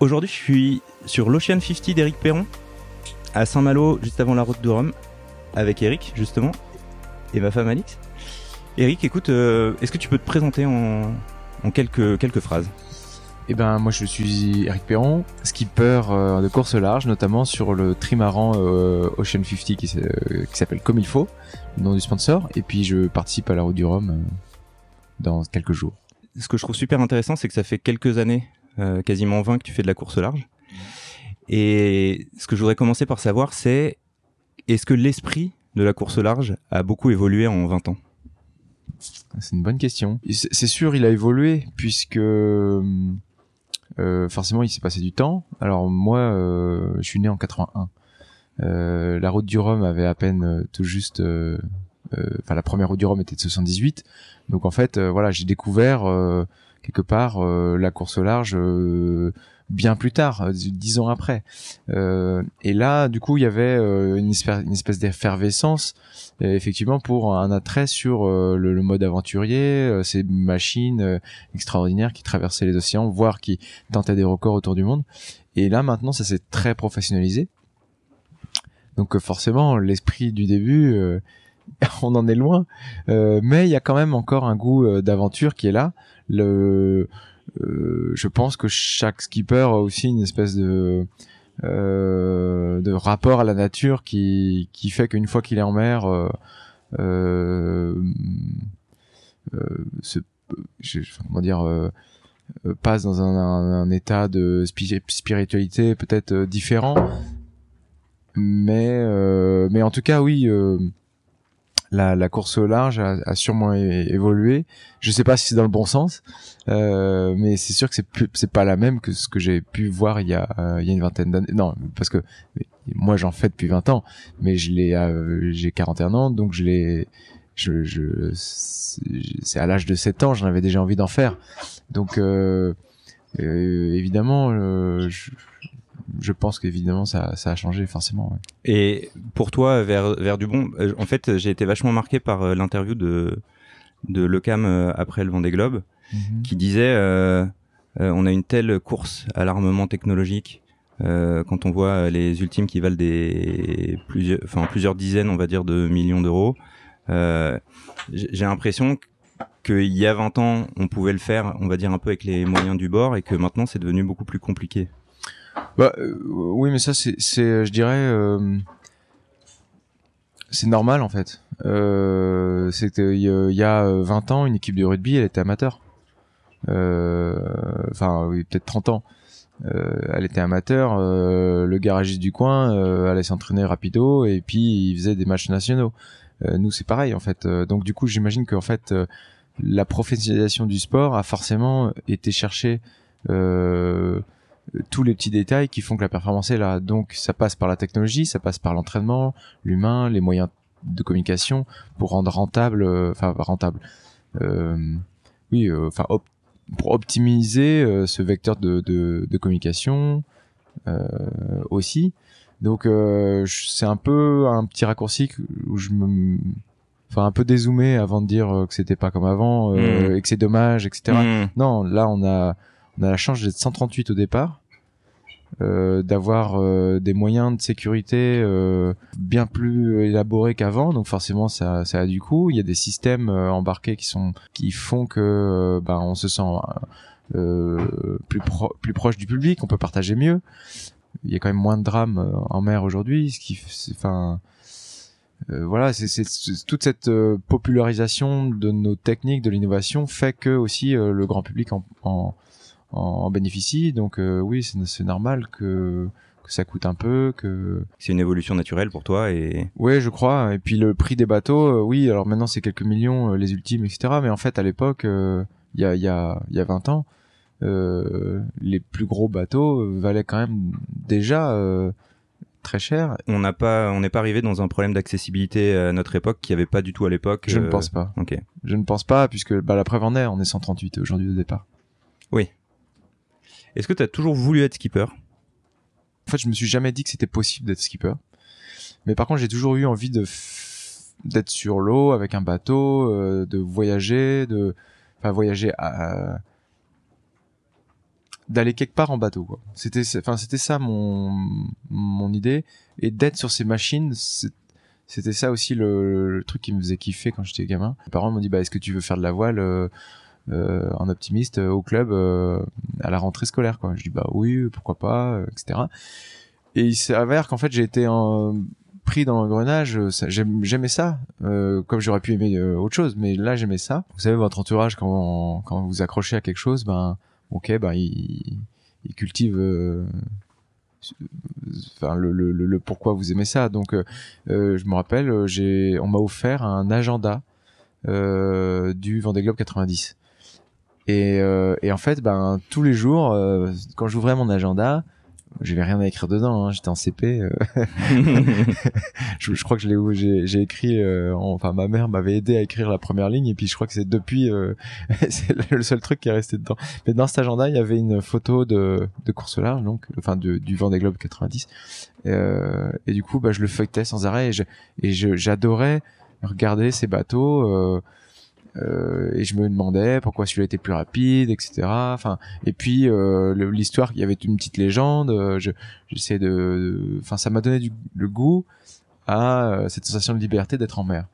Aujourd'hui, je suis sur l'Ocean 50 d'Eric Perron, à Saint-Malo, juste avant la route de Rome, avec Eric, justement, et ma femme Alix. Eric, écoute, euh, est-ce que tu peux te présenter en, en quelques, quelques phrases? Eh ben, moi, je suis Eric Perron, skipper euh, de course large, notamment sur le trimaran euh, Ocean 50 qui, s- euh, qui s'appelle Comme il faut, le nom du sponsor. Et puis, je participe à la route du Rhum euh, dans quelques jours. Ce que je trouve super intéressant, c'est que ça fait quelques années, euh, quasiment 20, que tu fais de la course large. Et ce que je voudrais commencer par savoir, c'est est-ce que l'esprit de la course large a beaucoup évolué en 20 ans? C'est une bonne question. C'est sûr, il a évolué puisque euh, forcément, il s'est passé du temps. Alors moi, euh, je suis né en 81. Euh, la route du Rhum avait à peine tout juste, enfin la première route du Rhum était de 78. Donc en fait, voilà, j'ai découvert quelque part euh, la course au large euh, bien plus tard, euh, dix ans après. Euh, et là, du coup, il y avait euh, une espèce, d'effervescence effectivement pour un attrait sur le, le mode aventurier, ces machines extraordinaires qui traversaient les océans, voire qui tentaient des records autour du monde. Et là maintenant, ça s'est très professionnalisé. Donc forcément, l'esprit du début, on en est loin, Euh, mais il y a quand même encore un goût euh, d'aventure qui est là. Le, euh, je pense que chaque skipper a aussi une espèce de euh, de rapport à la nature qui qui fait qu'une fois qu'il est en mer, euh, euh, se, je, comment dire, passe dans un, un, état de spi- spiritualité peut-être différent, mais euh, mais en tout cas oui. euh, la, la course au large a, a sûrement évolué. Je sais pas si c'est dans le bon sens, euh, mais c'est sûr que c'est plus- c'est pas la même que ce que j'ai pu voir il y a euh, il y a une vingtaine d'années. Non, parce que moi j'en fais depuis 20 ans, mais je l'ai euh, j'ai 41 ans, donc je l'ai je, je c'est à l'âge de 7 ans, j'en avais déjà envie d'en faire. Donc euh, évidemment je, je pense qu'évidemment ça ça a changé forcément. ouais. Et pour toi, vers, vers Dubon, euh, en fait, j'ai été vachement marqué par euh, l'interview de, de Lecam euh, après le Vendée Globe, qui disait euh, euh, on a une telle course à l'armement technologique euh, quand on voit les ultimes qui valent des plusieurs, enfin plusieurs dizaines, on va dire, de millions d'euros. J'ai l'impression qu'il y a 20 ans, on pouvait le faire, on va dire un peu avec les moyens du bord, et que maintenant c'est devenu beaucoup plus compliqué. Bah euh, oui, mais ça c'est c'est euh, je dirais euh, c'est normal en fait. Euh, c'était il y a- il y a euh, 20 ans une équipe de rugby, elle était amateur. Enfin oui, peut-être 30 ans. Elle était amateur, le garagiste du coin allait s'entraîner rapido et puis il faisait des matchs nationaux. Nous c'est pareil en fait. Donc du coup j'imagine qu'en fait la professionnalisation du sport a forcément été chercher euh, tous les petits détails qui font que la performance est là. Donc ça passe par la technologie, ça passe par l'entraînement, l'humain, les moyens de communication pour rendre rentable, euh, enfin rentable. Euh, oui, euh, enfin op- pour optimiser euh, ce vecteur de, de, de communication euh, aussi. Donc euh, c'est un peu un petit raccourci où je me enfin un peu dézoomé avant de dire euh, que c'était pas comme avant euh, Mhm. et que c'est dommage etc Mmh. non, là on a on a la chance d'être 138 au départ, euh, d'avoir euh, des moyens de sécurité euh, bien plus élaborés qu'avant, donc forcément ça a du coup. Il y a des systèmes embarqués qui sont qui font que ben on se sent plus pro- plus proche du public, on peut partager mieux. Il y a quand même moins de drames en mer aujourd'hui, ce qui enfin voilà, c'est toute cette popularisation de nos techniques, de l'innovation fait que aussi le grand public en, en, en bénéficie. Donc euh, oui, c'est normal que, que ça coûte un peu, que C'est une évolution naturelle pour toi et ouais, je crois. Et puis le prix des bateaux, euh, oui, alors maintenant c'est quelques millions euh, les ultimes, etc. Mais en fait à l'époque, euh, il y a il y a il y a 20 ans, euh, les plus gros bateaux valaient quand même déjà euh, très cher. on n'a pas, on n'est pas arrivé dans un problème d'accessibilité à notre époque qu'il n'y avait pas du tout à l'époque. Je ne pense pas. Ok. Je ne pense pas, puisque bah, la preuve en est, on est 138 aujourd'hui au départ. Est-ce que tu as toujours voulu être skipper? En fait, je me suis jamais dit que c'était possible d'être skipper. Mais par contre, j'ai toujours eu envie de d'être sur l'eau avec un bateau, euh, de voyager, de enfin voyager à d'aller quelque part en bateau quoi. C'était enfin c'était ça mon mon idée et d'être sur ces machines c'était ça aussi le, truc qui me faisait kiffer quand j'étais gamin. Mes parents m'ont dit bah est-ce que tu veux faire de la voile euh, euh en optimiste euh, au club euh, à la rentrée scolaire quoi. Je dis bah oui pourquoi pas etc. Et il s'avère qu'en fait j'ai été pris dans l'engrenage, j'aimais ça, euh, comme j'aurais pu aimer autre chose, mais là j'aimais ça. Vous savez, votre entourage, quand, quand vous accrochez à quelque chose, ben, ok, ben, il, cultive euh, enfin le, pourquoi vous aimez ça. Donc, euh, euh je me rappelle, euh, on m'a offert un agenda euh, du Vendée Globe 90. Et, euh, et en fait, ben tous les jours, quand j'ouvrais mon agenda, j'avais rien à écrire dedans hein, j'étais en CP euh. je, je, crois que je l'ai j'ai écrit euh, enfin ma mère m'avait aidé à écrire la première ligne et puis je crois que c'est depuis euh, c'est le seul truc qui est resté dedans mais dans cet agenda il y avait une photo de de course large donc enfin de, du Vendée Globe 90 et du coup bah je le feuilletais sans arrêt et j'adorais regarder ces bateaux euh, et je me demandais pourquoi celui-là était plus rapide, etc. Enfin, et puis euh, l'histoire, il y avait une petite légende. Euh, je, j'essayais de, enfin, ça m'a donné du, le goût à cette sensation de liberté d'être en mer.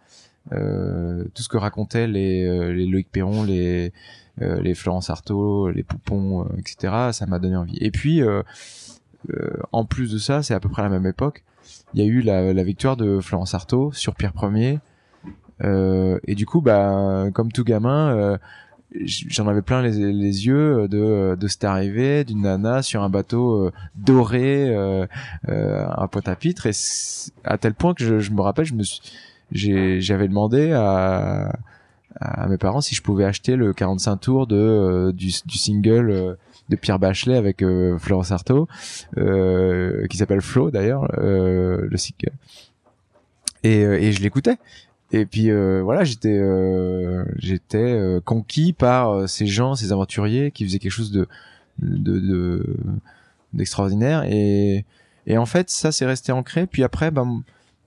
tout ce que racontaient les, les Loïc Perron, les les Florence Artaud, les Poupons, etc. Ça m'a donné envie. Et puis, en plus de ça, c'est à peu près à la même époque, il y a eu la, la victoire de Florence Artaud sur Pierre Ier euh, et du coup, bah, comme tout gamin, euh, j'en avais plein les, les, yeux de, de cette arrivée d'une nana sur un bateau euh, doré euh, euh, à Pointe-à-Pitre et à tel point que je, je me rappelle je me j'avais demandé à, à mes parents si je pouvais acheter le 45 tours de du, du single de Pierre Bachelet avec Florence Artaud qui s'appelle Flo d'ailleurs le single. Et, et je l'écoutais et puis euh, voilà, j'étais euh, j'étais euh, conquis par ces gens, ces aventuriers qui faisaient quelque chose de de d'extraordinaire et et en fait ça s'est resté ancré. Puis après, bah,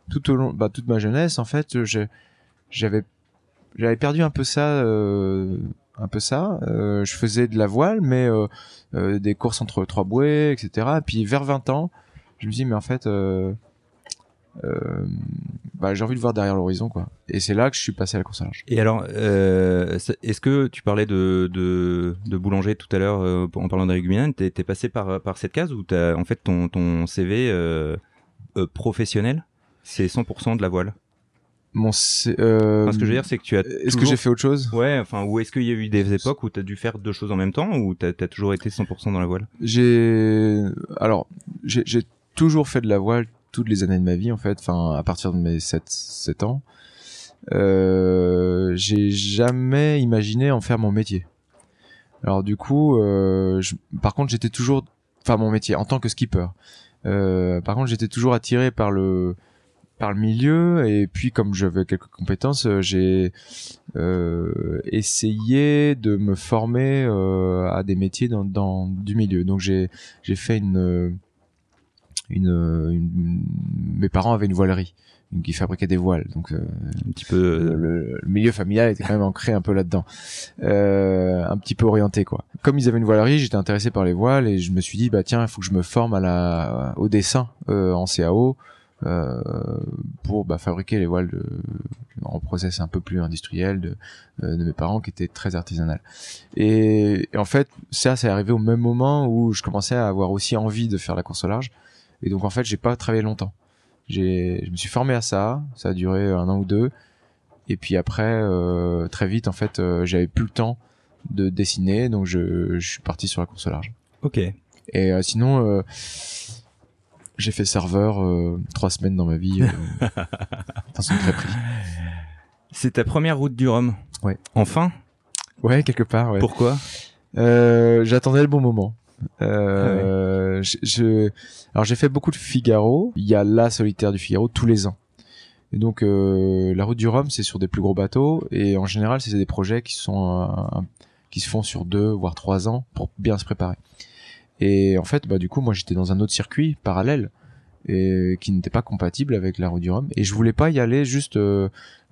tout au long, bah, toute ma jeunesse, en fait, j'avais j'avais perdu un peu ça, un peu ça. je faisais de la voile, mais des courses entre trois bouées, etc. Et puis vers 20 ans, je me dis mais en fait euh, bah, j'ai envie de voir derrière l'horizon quoi. Et c'est là que je suis passé à la course à large et alors euh, est-ce que tu parlais de, de, de boulanger tout à l'heure euh, en parlant d'Eric t'es, passé par, par cette case ou t'as en fait ton, ton CV euh, euh, professionnel c'est 100% de la voile? Mon euh, enfin, ce que je veux dire c'est que tu as est-ce que j'ai fait autre chose? Ouais enfin ou est-ce qu'il y a eu des époques où tu as dû faire deux choses en même temps ou t'as as toujours été 100% dans la voile? J'ai alors j'ai toujours fait de la voile toutes les années de ma vie en fait, enfin à partir de mes 7, 7 ans, euh, j'ai jamais imaginé en faire mon métier. Alors du coup, euh, par contre j'étais toujours, enfin mon métier en tant que skipper. Euh, par contre j'étais toujours attiré par le par le milieu et puis comme j'avais quelques compétences, j'ai essayé de me former à des métiers dans, dans du milieu. Donc j'ai j'ai fait une une, une, mes parents avaient une voilerie qui fabriquait des voiles. Donc euh, un petit peu le, milieu familial était quand même ancré un peu là-dedans. Euh, un petit peu orienté quoi. Comme ils avaient une voilerie j'étais intéressé par les voiles et je me suis dit bah tiens il faut que je me forme à la au dessin euh, en CAO euh, pour bah, fabriquer les voiles de, en process un peu plus industriel de, euh, de mes parents qui étaient très artisanal et, et en fait ça c'est arrivé au même moment où je commençais à avoir aussi envie de faire la course au large et donc en fait, j'ai pas travaillé longtemps. J'ai, je me suis formé à ça. Ça a duré un an ou deux. Et puis après, euh, très vite, en fait, euh, j'avais plus le temps de dessiner, donc je, je suis parti sur la course au large. Ok. Et euh, sinon, euh, j'ai fait serveur euh, trois semaines dans ma vie, euh, dans très pris. C'est ta première route du Rhum. Ouais. Enfin? Ouais, quelque part. Ouais. Pourquoi? J'attendais le bon moment. Euh, alors j'ai fait beaucoup de Figaro. Il y a la solitaire du Figaro tous les ans. Et donc euh, la route du Rhum, c'est sur des plus gros bateaux et en général, c'est des projets qui sont euh, qui se font sur deux voire trois ans pour bien se préparer. Et en fait, bah du coup, moi j'étais dans un autre circuit parallèle et qui n'était pas compatible avec la route du Rhum et je voulais pas y aller juste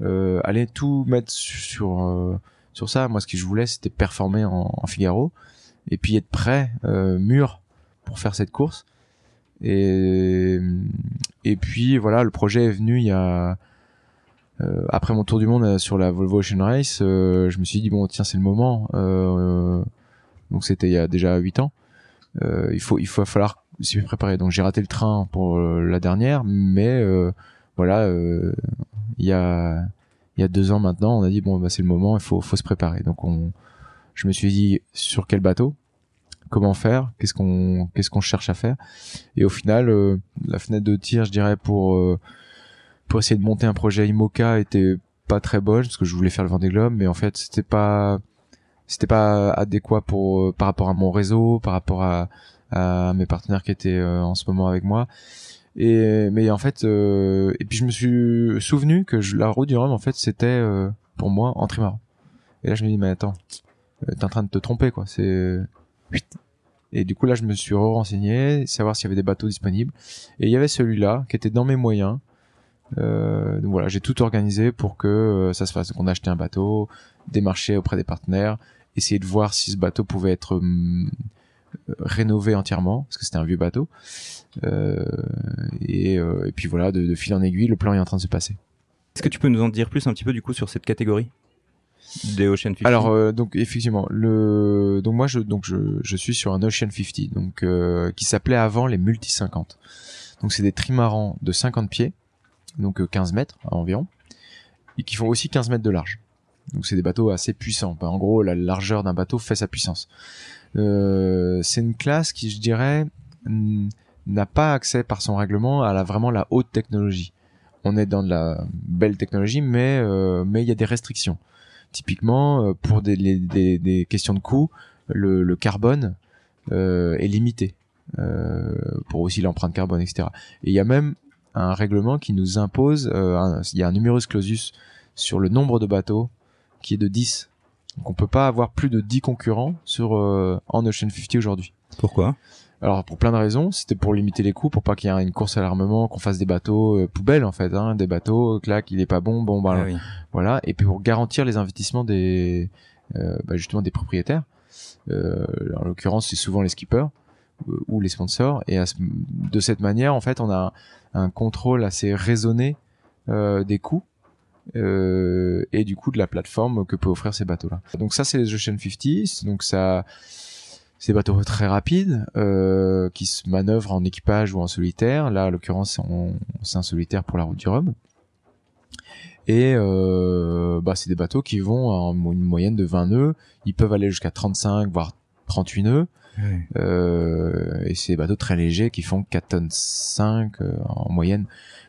aller tout mettre sur sur ça. Moi, ce que je voulais, c'était performer en Figaro et puis être prêt, euh, mûr pour faire cette course. Et et puis voilà, le projet est venu il y a euh, après mon tour du monde euh, sur la Volvo Ocean Race, euh, je me suis dit bon tiens c'est le moment. donc c'était il y a déjà 8 ans. il faut il faut falloir s'y préparer. Donc j'ai raté le train pour la dernière, mais voilà il y a il y a deux ans maintenant, on a dit bon bah c'est le moment, il faut faut se préparer. Donc on je me suis dit sur quel bateau? Comment faire, qu'est-ce qu'on qu'est-ce qu'on cherche à faire? Et au final, la fenêtre de tir, je dirais pour pour essayer de monter un projet IMOCA était pas très bonne parce que je voulais faire le Vendée Globe mais en fait c'était pas c'était pas adéquat pour par rapport à mon réseau par rapport à, mes partenaires qui étaient euh, en ce moment avec moi. Et mais en fait euh, et puis je me suis souvenu que je, la route du Rhum en fait c'était euh, pour moi en trimaran et là je me dis mais attends t'es en train de te tromper quoi c'est et du coup là je me suis renseigné savoir s'il y avait des bateaux disponibles et il y avait celui-là qui était dans mes moyens euh, donc voilà, j'ai tout organisé pour que euh, ça se fasse. Donc on a acheté un bateau, démarché auprès des partenaires, essayer de voir si ce bateau pouvait être hum, rénové entièrement, parce que c'était un vieux bateau. Euh, et, et, puis voilà, de, de, fil en aiguille, le plan est en train de se passer. Est-ce que tu peux nous en dire plus un petit peu du coup sur cette catégorie? Des Ocean 50 Alors euh, donc effectivement le donc moi je donc je, je suis sur un Ocean 50 donc euh, qui s'appelait avant les multi 50. Donc c'est des trimarans de 50 pieds donc 15 euh, mètres environ, et qui font aussi 15 mètres de large. Donc c'est des bateaux assez puissants. En gros, la largeur d'un bateau fait sa puissance. C'est une classe qui, je dirais, n'a pas accès par son règlement à la vraiment la haute technologie. On est dans de la belle technologie, mais mais il y a des restrictions. Typiquement, pour des, questions de coût, le, carbone euh, est limité. Euh, pour aussi l'empreinte carbone, etc. Et il y a même un règlement qui nous impose, euh, il y a un numerus clausus sur le nombre de bateaux qui est de 10. Donc on peut pas avoir plus de 10 concurrents sur euh, en Ocean 50 aujourd'hui. Pourquoi? Alors pour plein de raisons, c'était pour limiter les coûts, pour pas qu'il y ait une course à l'armement, qu'on fasse des bateaux euh, poubelles en fait, hein, des bateaux, clac, il est pas bon, bon bah ah voilà, et puis pour garantir les investissements des euh, bah, justement des propriétaires. Euh, en l'occurrence, c'est souvent les skippers ou les sponsors, et de cette manière, en fait, on a un contrôle assez raisonné euh, des coûts euh, et du coup de la plateforme que peut offrir ces bateaux-là. Donc ça c'est les Ocean 50, donc ça c'est des bateaux très rapides euh, qui se manœuvrent en équipage ou en solitaire. Là, en l'occurrence, c'est un solitaire pour la route du Rhum. Et euh, bah, c'est des bateaux qui vont en une moyenne de 20 nœuds. Ils peuvent aller jusqu'à 35, voire 38 nœuds. Euh, et c'est des bateaux très légers qui font 4 tonnes 5 euh, en moyenne.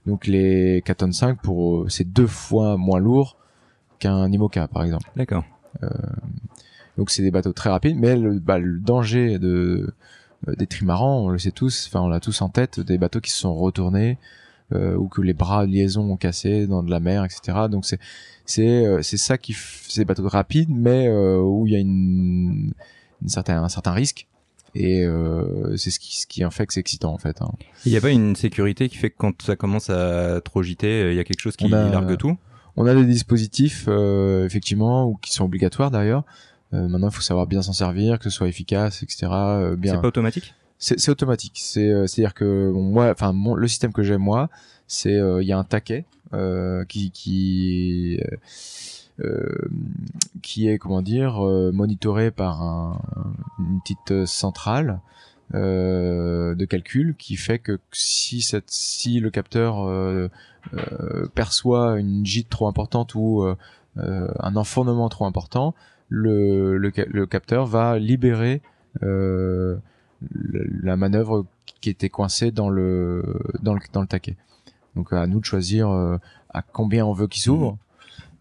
Donc les 4 tonnes 5 pour euh, c'est deux fois moins lourd qu'un Imoca par exemple. D'accord. Euh, donc c'est des bateaux très rapides, mais le, bah, le danger de des trimarans, on le sait tous, enfin on l'a tous en tête, des bateaux qui se sont retournés euh, ou que les bras de liaison ont cassé dans de la mer, etc. Donc c'est c'est c'est ça qui c'est des bateaux rapides, mais où il y a une, une certain un certain risque et euh, c'est ce qui, ce qui en fait que c'est excitant en fait. Hein. Il n'y a pas une sécurité qui fait que quand ça commence à trop giter, il y a quelque chose qui largue tout? On a des dispositifs euh, effectivement ou qui sont obligatoires d'ailleurs. Euh, maintenant, il faut savoir bien s'en servir, que ce soit efficace, etc. Euh, bien. C'est pas automatique? C'est automatique. C'est euh, c'est à dire que bon, moi, enfin le système que j'ai moi, c'est il y a un taquet qui qui euh, qui est comment dire euh, monitoré par un, une petite centrale euh, de calcul qui fait que si cette si le capteur euh, perçoit une gîte trop importante ou un enfournement trop important, le, le, le capteur va libérer la manœuvre qui était coincée dans le dans le dans le taquet. Donc à nous de choisir à combien on veut qu'il s'ouvre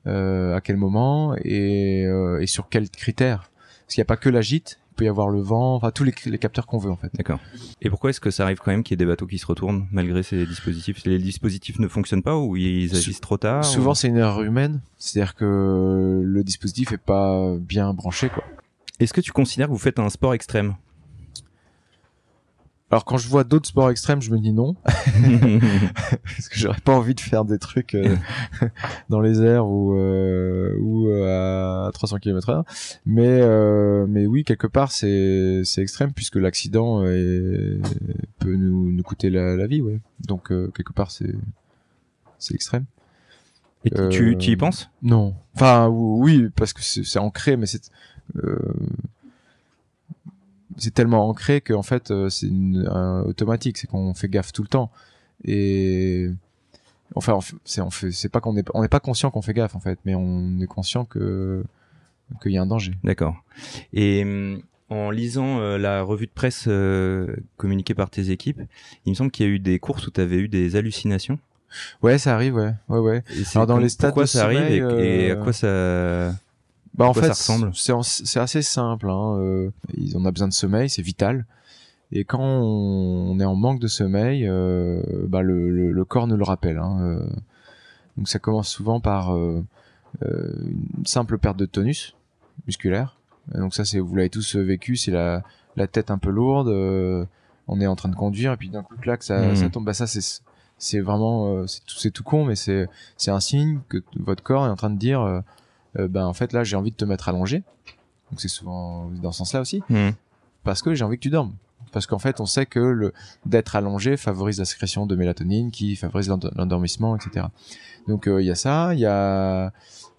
euh, à quel moment et, euh, et sur quels critères. Parce qu'il n'y a pas que la gîte, peut y avoir le vent, enfin tous les, les capteurs qu'on veut en fait. D'accord. Et pourquoi est-ce que ça arrive quand même qu'il y ait des bateaux qui se retournent malgré ces dispositifs? Les dispositifs ne fonctionnent pas ou ils agissent trop tard Souvent c'est une erreur humaine, c'est-à-dire que le dispositif est pas bien branché quoi. Est-ce que tu considères que vous faites un sport extrême? Alors quand je vois d'autres sports extrêmes, je me dis non, parce que j'aurais pas envie de faire des trucs euh, dans les airs ou euh, ou euh, à 300 km/h. Mais euh, mais oui, quelque part c'est c'est extrême puisque l'accident peut nous nous coûter la, la vie, ouais. Donc quelque part c'est c'est extrême. Et tu tu y penses? Non. Enfin oui, parce que c'est ancré, mais c'est c'est tellement ancré qu'en fait euh, c'est automatique, c'est qu'on fait gaffe tout le temps. Et enfin c'est on fait c'est pas qu'on est on n'est pas conscient qu'on fait gaffe en fait, mais on est conscient que qu'il y a un danger. D'accord. Et hum, en lisant euh, la revue de presse euh, communiquée par tes équipes, il me semble qu'il y a eu des courses où tu avais eu des hallucinations. Ouais, ça arrive, ouais, ouais, ouais. Alors dans les stades, pourquoi ça arrive et, à quoi ça bah en fait, c'est assez simple. Hein. Euh, on a besoin de sommeil, c'est vital. Et quand on, est en manque de sommeil, euh, bah le, le, corps nous le rappelle. Hein. Euh, donc ça commence souvent par euh, euh, une simple perte de tonus musculaire. Et donc ça, c'est vous l'avez tous vécu, c'est la, la tête un peu lourde. on est en train de conduire et puis d'un coup que ça, mmh. ça tombe. Bah ça c'est c'est vraiment c'est tout, tout con, mais c'est c'est un signe que votre corps est en train de dire euh, ben en fait là j'ai envie de te mettre allongé. Donc c'est souvent dans ce sens-là aussi, mmh. parce que j'ai envie que tu dormes. Parce qu'en fait on sait que le d'être allongé favorise la sécrétion de mélatonine, qui favorise l'endormissement, etc. Donc euh, il y a ça, il y a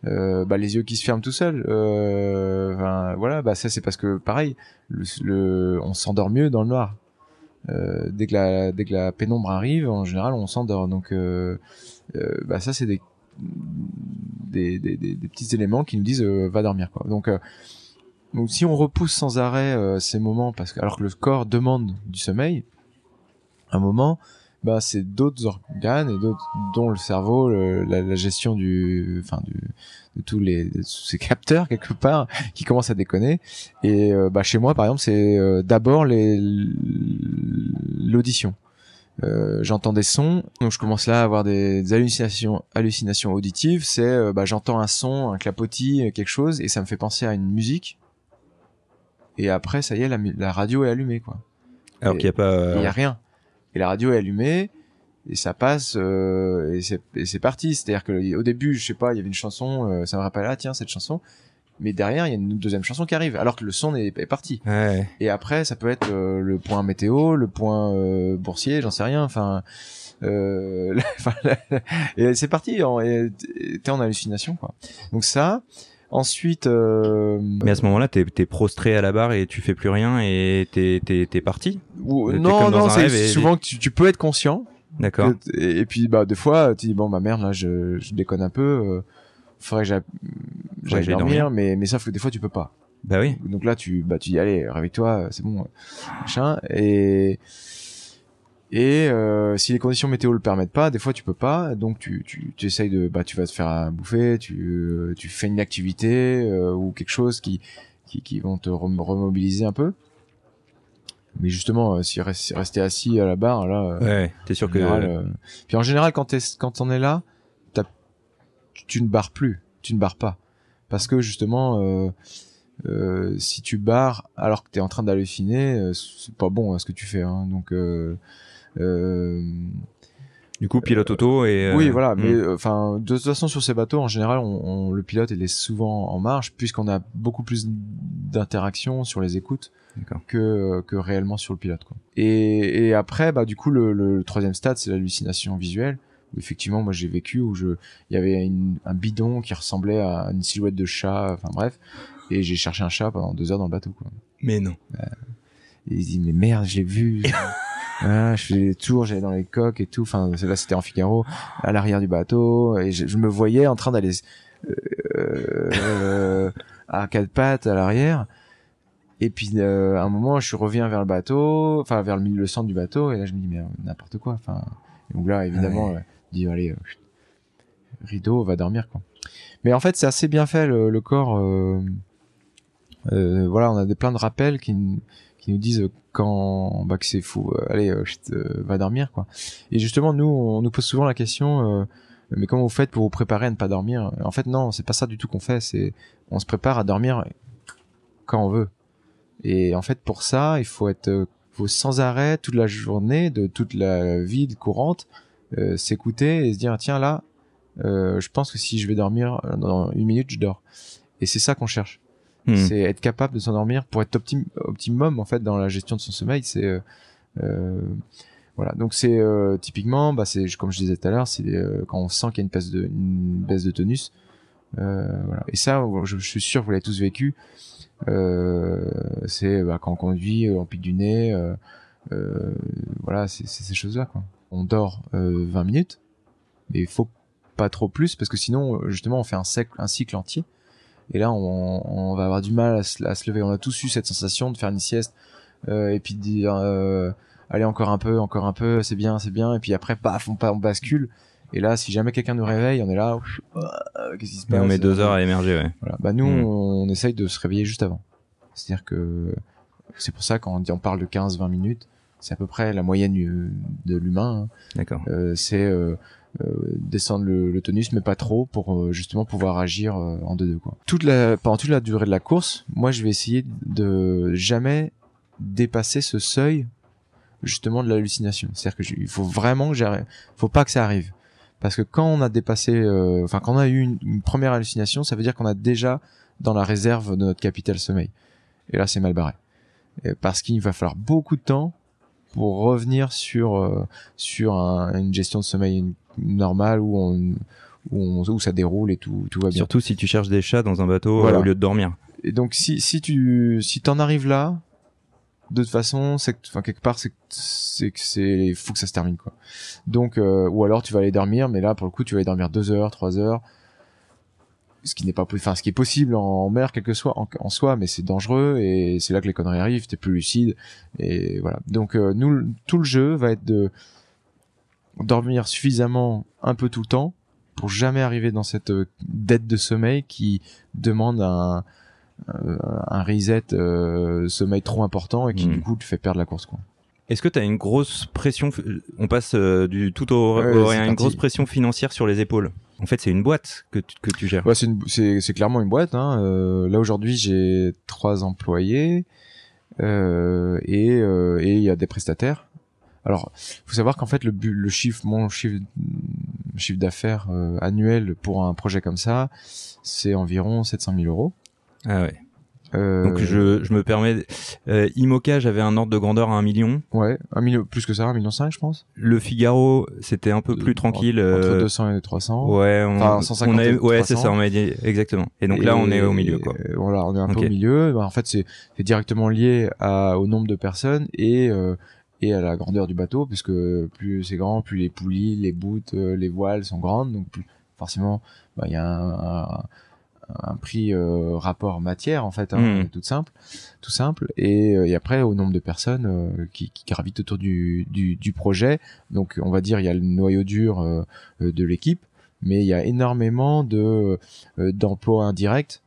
euh, bah, les yeux qui se ferment tout seuls. Euh, voilà, bah ça c'est parce que pareil, le, on s'endort mieux dans le noir. Dès que la dès que la pénombre arrive, en général, on s'endort. Donc, bah ça c'est des des, des, des, petits éléments qui nous disent euh, va dormir quoi. Donc, euh, donc si on repousse sans arrêt euh, ces moments parce que alors que le corps demande du sommeil, un moment, bah c'est d'autres organes et d'autres dont le cerveau, la, la, gestion du, enfin du, de tous les ces capteurs quelque part qui commencent à déconner. Et bah chez moi par exemple c'est d'abord les l'audition. Euh, j'entends des sons, donc je commence là à avoir des, hallucinations, hallucinations auditives. C'est, euh, bah, j'entends un son, un clapotis, quelque chose, et ça me fait penser à une musique. Et après, ça y est, la, la radio est allumée, quoi. Alors qu'il n'y a pas. Il y a rien. Et la radio est allumée, et ça passe, euh, et c'est parti. C'est-à-dire que au début, je sais pas, il y avait une chanson, euh, ça me rappelle, ah tiens, cette chanson mais derrière il y a une deuxième chanson qui arrive alors que le son est, est parti. Ouais. et après ça peut être euh, le point météo le point euh, boursier j'en sais rien enfin euh, et c'est parti t'es en hallucination quoi. Donc ça ensuite euh, mais à ce moment-là t'es es prostré à la barre et tu fais plus rien et t'es t'es parti. Non non c'est souvent que tu, tu, peux être conscient. D'accord. Et, puis bah des fois tu dis bon bah merde là je, je déconne un peu faudrait que j'aille dormir, mais mais sauf que des fois tu peux pas. Bah oui. Donc là tu bah tu dis allez réveille-toi, c'est bon, machin et et euh, si les conditions météo le permettent pas, des fois tu peux pas, donc tu tu, tu essayes de bah tu vas te faire à bouffer, tu tu fais une activité euh, ou quelque chose qui qui qui vont te remobiliser un peu. Mais justement, euh, si rester assis à la barre là, ouais, t'es sûr que. Puis en général, quand t'es quand on est là, tu ne barres plus, tu ne barres pas. Parce que justement, euh, euh, si tu barres alors que tu es en train d'halluciner, euh, c'est pas bon hein, ce que tu fais. Hein. Donc, euh, euh, du coup, pilote auto et. Oui, voilà. Hmm. Mais enfin, de toute façon, sur ces bateaux, en général, on, le pilote il est souvent en marche puisqu'on a beaucoup plus d'interaction sur les écoutes que que réellement sur le pilote. Quoi. Et, et après, bah du coup, le, le troisième stade, c'est l'hallucination visuelle effectivement moi j'ai vécu où je il y avait un bidon qui ressemblait à une silhouette de chat enfin bref. Et j'ai cherché un chat pendant deux heures dans le bateau quoi. Mais non. Euh, et il dit mais merde j'ai vu. Ah, je fais des tours j'allais dans les coques et tout. Enfin là c'était en Figaro à l'arrière du bateau. Et je, me voyais en train d'aller euh, à quatre pattes à l'arrière. Et puis euh, à un moment je reviens vers le bateau enfin vers le milieu le centre du bateau. Et là je me dis mais n'importe quoi. Enfin donc là évidemment dit allez euh, rideau va dormir quoi. Mais en fait c'est assez bien fait le, corps euh, euh, voilà on a des plein de rappels qui qui nous disent quand bah que c'est fou allez va dormir quoi. Et justement nous on nous pose souvent la question mais comment vous faites pour vous préparer à ne pas dormir? En fait non c'est pas ça du tout qu'on fait c'est on se prépare à dormir quand on veut. Et en fait pour ça il faut être faut sans arrêt toute la journée, de toute la vie courante, euh, s'écouter et se dire tiens là, euh, je pense que si je vais dormir dans une minute, je dors. Et c'est ça qu'on cherche. Hmm. C'est être capable de s'endormir pour être optim optimum en fait dans la gestion de son sommeil. C'est euh, euh voilà. Donc c'est euh, typiquement, bah c'est comme je disais tout à l'heure, c'est quand on sent qu'il y a une baisse de une baisse de tonus. voilà. Et ça, je, je, suis sûr que vous l'avez tous vécu. c'est bah, quand on conduit, on pique du nez. voilà, c'est ces choses-là. On dort 20 minutes, mais il faut pas trop plus parce que sinon, justement, on fait un, un cycle entier et là, on, on, va avoir du mal à se, à se, lever. On a tous eu cette sensation de faire une sieste euh, et puis de dire euh, allez encore un peu, encore un peu, c'est bien, c'est bien. Et puis après, paf, on, on bascule. Et là, si jamais quelqu'un nous réveille, on est là, qu'est-ce qui se passe On met deux heures à émerger, ouais. Voilà. Bah nous, hmm. on, essaye de se réveiller juste avant. C'est-à-dire que c'est pour ça quand on, dit, on parle de 15-20 minutes, c'est à peu près la moyenne de l'humain. Hein. D'accord. Euh, c'est euh, euh, descendre le, tonus, mais pas trop pour euh, justement pouvoir agir euh, en deux deux quoi. Toute la pendant toute la durée de la course, moi je vais essayer de jamais dépasser ce seuil justement de l'hallucination. C'est-à-dire que il faut vraiment que j'arrive, faut pas que ça arrive. Parce que quand on a dépassé, enfin quand on a eu une, première hallucination, ça veut dire qu'on a déjà dans la réserve de notre capital sommeil. Et là c'est mal barré. parce qu'il va falloir beaucoup de temps pour revenir sur sur une gestion de sommeil normal où on, où, où ça déroule et tout, tout va bien. Surtout si tu cherches des chats dans un bateau euh, au lieu de dormir. Et donc si, si tu si t'en arrives là, de toute façon, c'est enfin quelque part c'est c'est que c'est faut que ça se termine quoi. Donc euh, ou alors tu vas aller dormir, mais là pour le coup tu vas aller dormir deux heures, trois heures, ce qui n'est pas enfin ce qui est possible en, mer quelque soit en, en soi, mais c'est dangereux et c'est là que les conneries arrivent, t'es plus lucide et voilà. Donc euh, nous tout le jeu va être de dormir suffisamment un peu tout le temps pour jamais arriver dans cette euh, dette de sommeil qui demande un, euh, un reset euh, sommeil trop important et qui hmm. du coup te fait perdre la course quoi. Est-ce que tu as une grosse pression on passe du tout au, rien une grosse pression financière sur les épaules? En fait, c'est une boîte que tu, que tu gères. Ouais, c'est, c'est, clairement une boîte. Hein. Euh, là aujourd'hui, j'ai trois employés euh, et il y a des prestataires. Alors, faut savoir qu'en fait, le, le chiffre, mon chiffre, chiffre d'affaires euh, annuel pour un projet comme ça, c'est environ 700 000 euros. Ah ouais. Euh... Donc je, je me permets, euh, Imoca j'avais un ordre de grandeur à un million. Ouais, un million plus que ça, un million cinq je pense. Le Figaro c'était un peu plus tranquille. Entre 200 euh, et 300. Ouais, on, enfin 150 on a, ouais c'est ça, on m'a dit exactement. Et donc là on est au milieu quoi. Voilà, on est un peu au milieu. Bah, en fait c'est directement lié à, au nombre de personnes et euh, et à la grandeur du bateau, puisque plus c'est grand, plus les poulies, les boutes, euh, les voiles sont grandes, donc plus, forcément, bah, il y a un, un, prix euh, rapport matière en fait, hein, hmm. tout simple, tout simple. Et, euh, et, après au nombre de personnes qui, qui, gravitent autour du, du, du, projet, donc on va dire il y a le noyau dur de l'équipe, mais il y a énormément de d'emplois indirects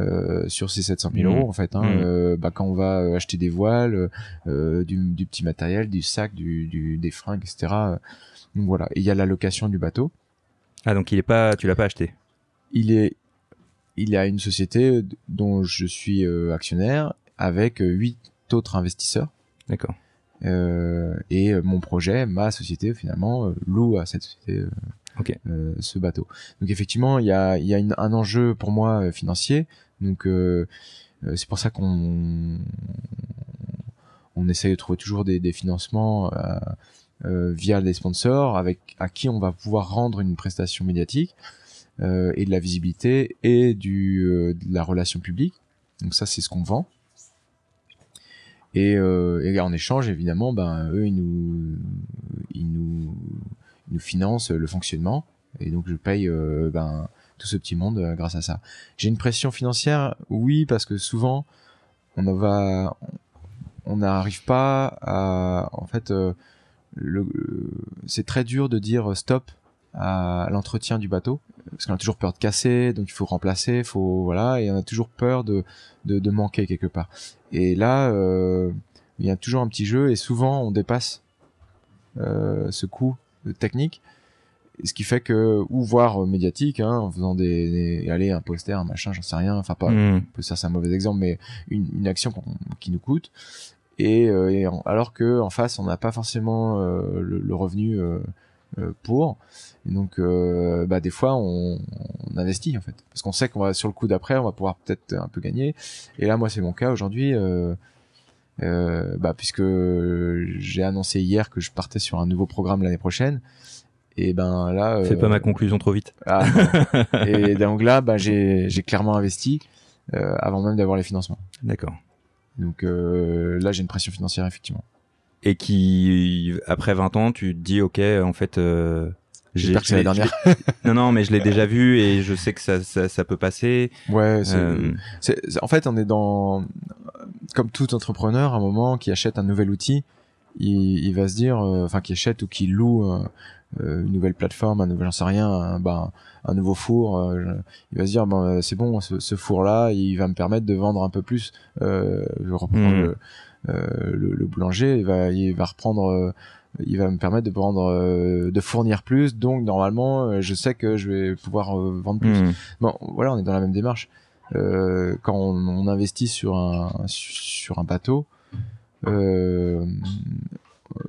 euh, sur ces 700 000 mmh. euros en fait. Hein, mmh. euh, bah, quand on va euh, acheter des voiles, euh, du, du, petit matériel, du sac, du, du des fringues, etc. Donc voilà. il y a la location du bateau. Ah donc il est pas, tu l'as pas acheté? Il est, il a une société dont je suis actionnaire avec huit autres investisseurs. D'accord. Euh, et mon projet, ma société finalement loue à cette société euh, ce bateau. Donc effectivement, il y a, y a un enjeu pour moi financier, donc euh, euh, c'est pour ça qu'on on essaye de trouver toujours des, des financements euh, euh, via des sponsors avec à qui on va pouvoir rendre une prestation médiatique euh, et de la visibilité et du de la relation publique. Donc ça c'est ce qu'on vend. Et, et, en échange évidemment ben eux ils nous ils nous nous financent le fonctionnement et donc je paye ben tout ce petit monde euh, grâce à ça. J'ai une pression financière, oui, parce que souvent on va, on n'arrive pas à, en fait, euh, le, c'est très dur de dire stop à l'entretien du bateau parce qu'on a toujours peur de casser, donc il faut remplacer, faut voilà, et on a toujours peur de de, de manquer quelque part. Et là, euh, il y a toujours un petit jeu et souvent on dépasse euh, ce coût technique ce qui fait que ou voir euh, médiatique hein, en faisant des, des aller un poster un machin j'en sais rien enfin pas mmh. ça c'est un mauvais exemple mais une, une action qui nous coûte et, alors que en face on n'a pas forcément le, revenu pour et donc bah des fois on, on, investit en fait parce qu'on sait qu'on va sur le coup d'après on va pouvoir peut-être un peu gagner et là moi c'est mon cas aujourd'hui euh, bah, puisque j'ai annoncé hier que je partais sur un nouveau programme l'année prochaine. Et ben là, fais pas ma conclusion trop vite. Ah, et donc là, bah, j'ai clairement investi euh, avant même d'avoir les financements. D'accord. Donc euh, là, j'ai une pression financière effectivement. Et qui, après 20 ans, tu te dis, ok, en fait, euh, c'est la dernière. non, non, mais je l'ai déjà vu et je sais que ça, ça, ça peut passer. Ouais, euh... en fait, on est dans, comme tout entrepreneur, à un moment qui achète un nouvel outil, il, il va se dire, euh, enfin, qui achète ou qui loue euh, une nouvelle plateforme, un nouvel, j'en sais rien, un, ben, un nouveau four, euh, il va se dire, ben, c'est bon, ce, ce four-là, il va me permettre de vendre un peu plus. je reprends hmm. le, le, le, boulanger, il va, il va reprendre il va me permettre de prendre euh, de fournir plus donc normalement euh, je sais que je vais pouvoir euh, vendre plus hmm. bon voilà on est dans la même démarche quand on, investit sur un sur un bateau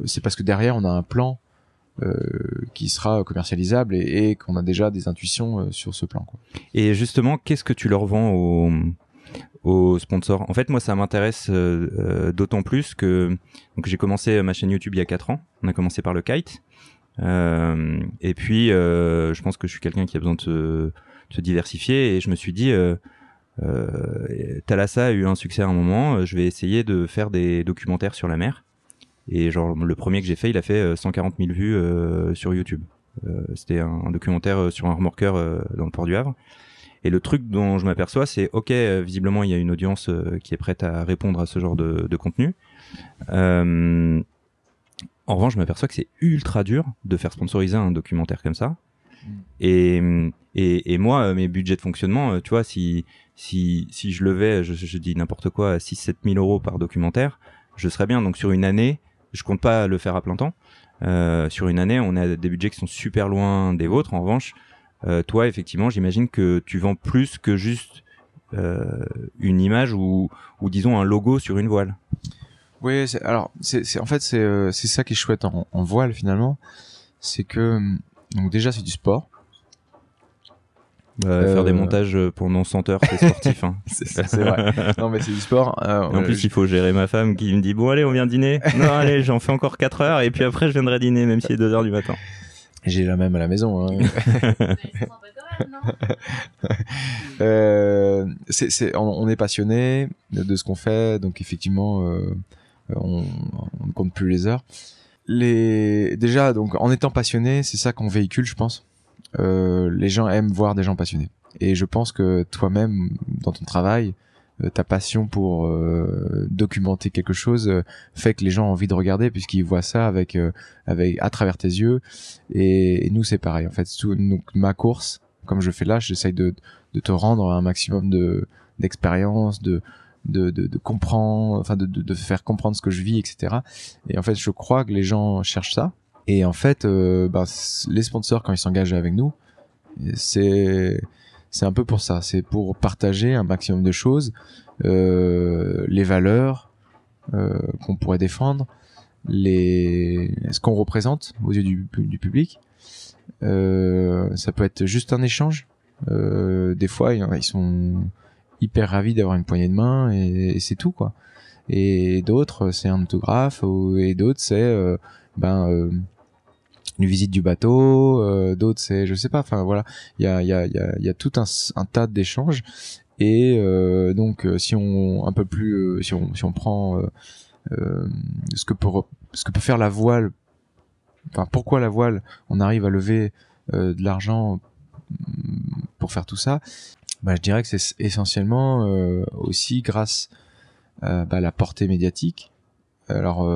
c'est parce que derrière on a un plan qui sera commercialisable et, et qu'on a déjà des intuitions sur ce plan quoi. et justement qu'est-ce que tu leur vends aux aux sponsors. En fait, moi, ça m'intéresse euh, euh, d'autant plus que j'ai commencé ma chaîne YouTube il y a 4 ans. On a commencé par le kite. Euh, et puis, euh, je pense que je suis quelqu'un qui a besoin de se, diversifier. Et je me suis dit, euh, Thalassa a eu un succès à un moment. Je vais essayer de faire des documentaires sur la mer. Et genre, le premier que j'ai fait, il a fait 140 000 vues sur YouTube. C'était un, documentaire sur un remorqueur dans le port du Havre. Et le truc dont je m'aperçois, c'est ok, euh, visiblement il y a une audience euh, qui est prête à répondre à ce genre de, de contenu. Euh, en revanche, je m'aperçois que c'est ultra dur de faire sponsoriser un documentaire comme ça. Mm. Et, et, et, moi, mes budgets de fonctionnement, tu vois, si, si, si je levais, je, je dis n'importe quoi, 6-7 000 euros par documentaire, je serais bien. Donc sur une année, je compte pas le faire à plein temps. Euh, sur une année, on a des budgets qui sont super loin des vôtres. En revanche, euh, toi, effectivement, j'imagine que tu vends plus que juste euh, une image ou, ou disons un logo sur une voile. Oui, alors c'est en fait c'est euh, c'est ça qui est chouette en, en voile finalement, c'est que donc déjà c'est du sport. Bah, faire des montages pendant 100 heures, c'est sportif. Hein. c'est vrai. Non, mais c'est du sport. en plus, il faut gérer ma femme qui me dit bon allez, on vient dîner. non allez, j'en fais encore 4 heures et puis après je viendrai dîner même si c'est 2 heures du matin. J'ai la même à la maison. Hein. euh, c'est, c'est, on, est passionné de, ce qu'on fait, donc effectivement, euh, on, on ne compte plus les heures. Les, déjà, donc, en étant passionné, c'est ça qu'on véhicule, je pense. Euh, les gens aiment voir des gens passionnés. Et je pense que toi-même, dans ton travail, euh, ta passion pour euh, documenter quelque chose euh, fait que les gens ont envie de regarder puisqu'ils voient ça avec avec à travers tes yeux. Et, nous c'est pareil. En fait donc ma course comme je fais là j'essaye de de te rendre un maximum de d'expérience de de, de, comprendre enfin de, de, de faire comprendre ce que je vis etc et en fait je crois que les gens cherchent ça. Et en fait bah, les sponsors quand ils s'engagent avec nous c'est c'est un peu pour ça. C'est pour partager un maximum de choses, euh, les valeurs euh, qu'on pourrait défendre, les ce qu'on représente aux yeux du, du public. Euh, ça peut être juste un échange. Euh, des fois, ils sont hyper ravis d'avoir une poignée de main et, c'est tout quoi. Et d'autres, c'est un autographe, et d'autres, c'est euh, ben une visite du bateau, euh, d'autres c'est je sais pas, enfin voilà, il y a tout un, tas d'échanges. Et euh, donc euh, si on un peu plus si on prend ce que peut ce que peut faire la voile, enfin pourquoi la voile, on arrive à lever de l'argent mm, pour faire tout ça, bah, je dirais que c'est essentiellement aussi grâce bah, à la portée médiatique. Alors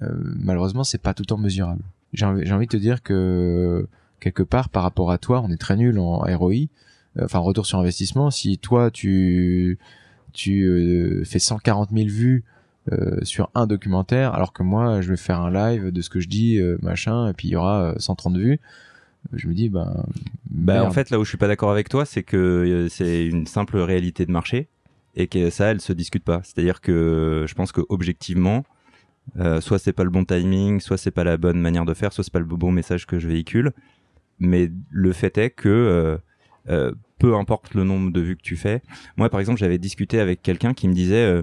malheureusement c'est pas tout le temps mesurable j'ai envie, envie de te dire que quelque part par rapport à toi, on est très nul en ROI, euh, enfin retour sur investissement. Si toi tu tu euh, fais 140 000 vues euh, sur un documentaire, alors que moi je vais faire un live de ce que je dis machin, et puis il y aura 130 vues. Je me dis ben. Bah en fait là où je suis pas d'accord avec toi, c'est que c'est une simple réalité de marché et que ça, elle se discute pas. C'est-à-dire que je pense que objectivement, euh, soit c'est pas le bon timing, soit c'est pas la bonne manière de faire, soit c'est pas le bon message que je véhicule. Mais le fait est que euh, euh, peu importe le nombre de vues que tu fais. Moi, par exemple, j'avais discuté avec quelqu'un qui me disait,